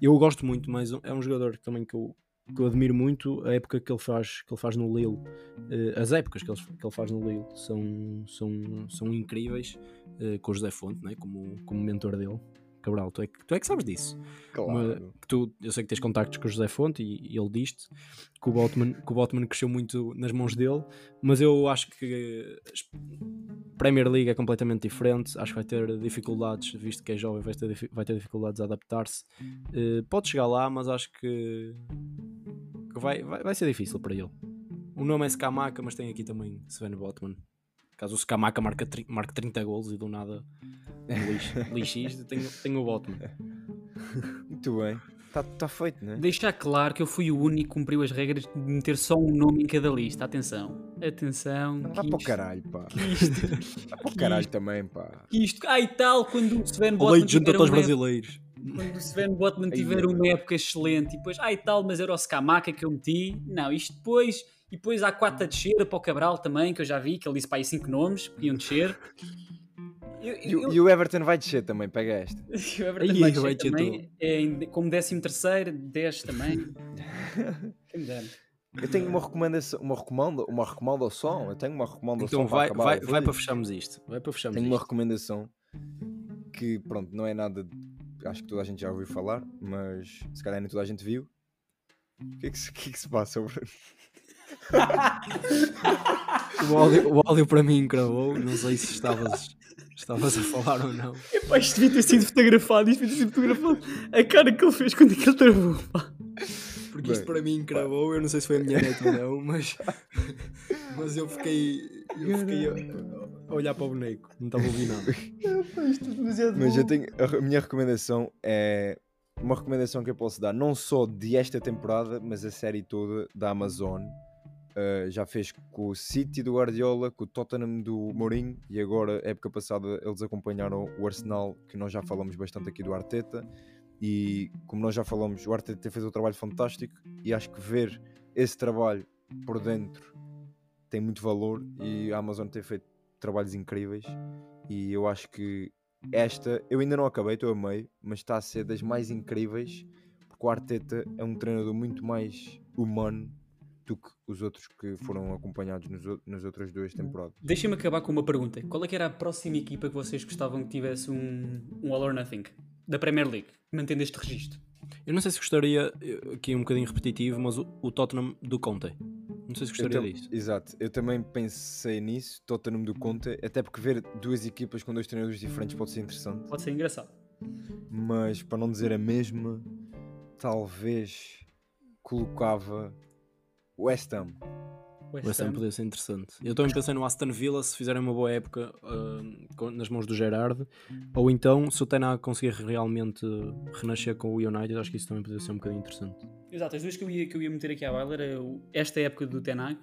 Eu gosto muito, mas é um jogador também que eu, que eu admiro muito. A época que ele faz, que ele faz no Lille, eh, as épocas que ele, que ele faz no Lille são, são, são incríveis. eh, com o José Fonte né, como, como mentor dele. Cabral, tu é que, tu é que sabes disso. Claro. Tu, eu sei que tens contactos com o José Fonte e, e ele diz-te que o, Botman, que o Botman cresceu muito nas mãos dele, mas eu acho que a Premier League é completamente diferente. Acho que vai ter dificuldades, visto que é jovem, vai ter, vai ter dificuldades a adaptar-se. Eh, pode chegar lá, mas acho que, que vai, vai, vai ser difícil para ele. O nome é Scamaca, mas tem aqui também Sven Botman. Caso o Scamaca marque, marque 30 golos e do nada lixo, lixo tenho, tenho o Botman. Muito bem. Está tá feito, né? Deixar claro que eu fui o único que cumpriu as regras de meter só um nome em cada lista. Atenção. Atenção. Não Vá para o caralho, pá. que isto, Vá para o caralho também, pá. que isto. Ah, e tal, quando o Sven O Botman leite junta aos brasileiros. Quando o Sven Botman tiver é uma época excelente e depois, ah e tal, mas era o Scamaca que eu meti. Não, isto depois, e depois há quatro a descer para o Cabral também, que eu já vi, que ele disse para aí cinco nomes que iam descer. Eu, E, eu, o- e o Everton vai descer também, pega esta. o Everton Aí, vai descer vai descer também, é em- como décimo terceiro, 10 também. Quem me dera. Eu tenho uma recomendação, uma recomenda, uma recomendação. Eu tenho uma recomendação Então para vai, acabar vai, vai para fecharmos isto. Vai para fecharmos Tenho uma isto. recomendação que, pronto, não é nada. Acho que toda a gente já ouviu falar, mas se calhar nem toda a gente viu. O que é que que é que se passa, Bruno? O áudio, o áudio para mim encravou. Não sei se estavas, estavas a falar ou não. Epá, isto devia ter sido fotografado, isto devia ter sido fotografado. A cara que ele fez quando aquele travou, pá. Porque Bem, isto para mim encravou. Eu não sei se foi a minha neta ou não, mas, mas eu fiquei, eu fiquei a, a olhar para o boneco. Não estava a ouvir nada. Mas eu tenho. A minha recomendação é uma recomendação que eu posso dar, não só de esta temporada, mas a série toda da Amazon. Uh, já fez com o City do Guardiola, com o Tottenham do Mourinho e agora, época passada, eles acompanharam o Arsenal, que nós já falamos bastante aqui do Arteta. E como nós já falamos, o Arteta fez um trabalho fantástico e acho que ver esse trabalho por dentro tem muito valor e a Amazon tem feito trabalhos incríveis e eu acho que esta, eu ainda não acabei, estou a meio, mas está a ser das mais incríveis porque o Arteta é um treinador muito mais humano do que os outros que foram acompanhados nos, nas outras duas temporadas. Deixem-me acabar com uma pergunta. Qual é que era a próxima equipa que vocês gostavam que tivesse um, um All or Nothing? Da Premier League, mantendo este registro. Eu não sei se gostaria, aqui um bocadinho repetitivo, mas o, o Tottenham do Conte. Não sei se Eu gostaria tam- disso. Exato, eu também pensei nisso, Tottenham do Conte, até porque ver duas equipas com dois treinadores diferentes pode ser interessante. Pode ser engraçado. mas para não dizer a mesma, talvez colocava West Ham. West West Ham Ham. poderia ser interessante. Eu também pensei no Aston Villa se fizerem uma boa época com- nas mãos do Gerard, ou então se o Tenag conseguir realmente renascer com o United, acho que isso também poderia ser um bocadinho interessante. Exato, as duas que eu ia, que eu ia meter aqui à baila era esta época do Tenag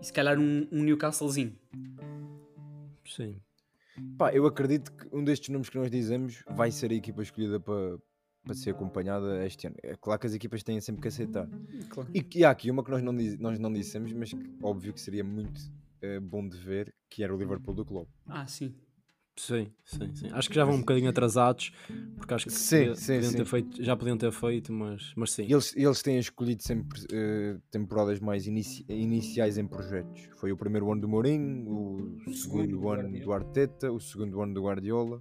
e se calhar um, um Newcastlezinho. Sim. Pá, eu acredito que um destes nomes que nós dizemos vai ser a equipa escolhida para, para ser acompanhada este ano. É claro que as equipas têm sempre que aceitar. Claro. E, que- e há aqui uma que nós não, diz- nós não dissemos, mas que óbvio que seria muito eh, bom de ver, que era o Liverpool do Klopp. Ah, sim. Sim, sim, sim. Acho que já vão um bocadinho atratados, porque acho que Sim, podia- sim, podiam sim. Ter feito, já podiam ter feito, mas, mas sim. Eles, eles têm escolhido sempre eh, temporadas mais inici- iniciais em projetos. Foi o primeiro ano do Mourinho, o segundo do ano Guardiola. do Arteta, o segundo ano do Guardiola.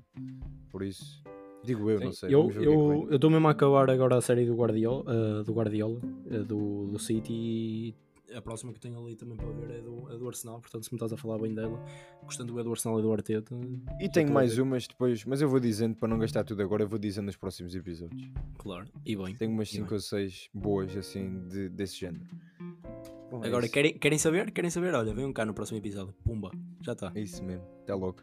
Por isso, digo eu, não Sim, sei. Eu eu- eu estou mesmo a acabar agora a série do Guardiola, ah, do, Guardiola ah, do, do City e a próxima que tenho ali também para ver é do, é do Arsenal, portanto se me estás a falar bem dela, gostando é do Arsenal e do Arteta. E tenho mais ver. umas depois, mas eu vou dizendo para não gastar tudo agora, eu vou dizendo nos próximos episódios. Claro, e bem. Tenho umas E bem. 5 ou 6 boas assim de- desse género. Bom, é Agora, isso. querem, querem saber? Querem saber? Olha, venham cá no próximo episódio. Pumba, já está. É isso mesmo. Até logo.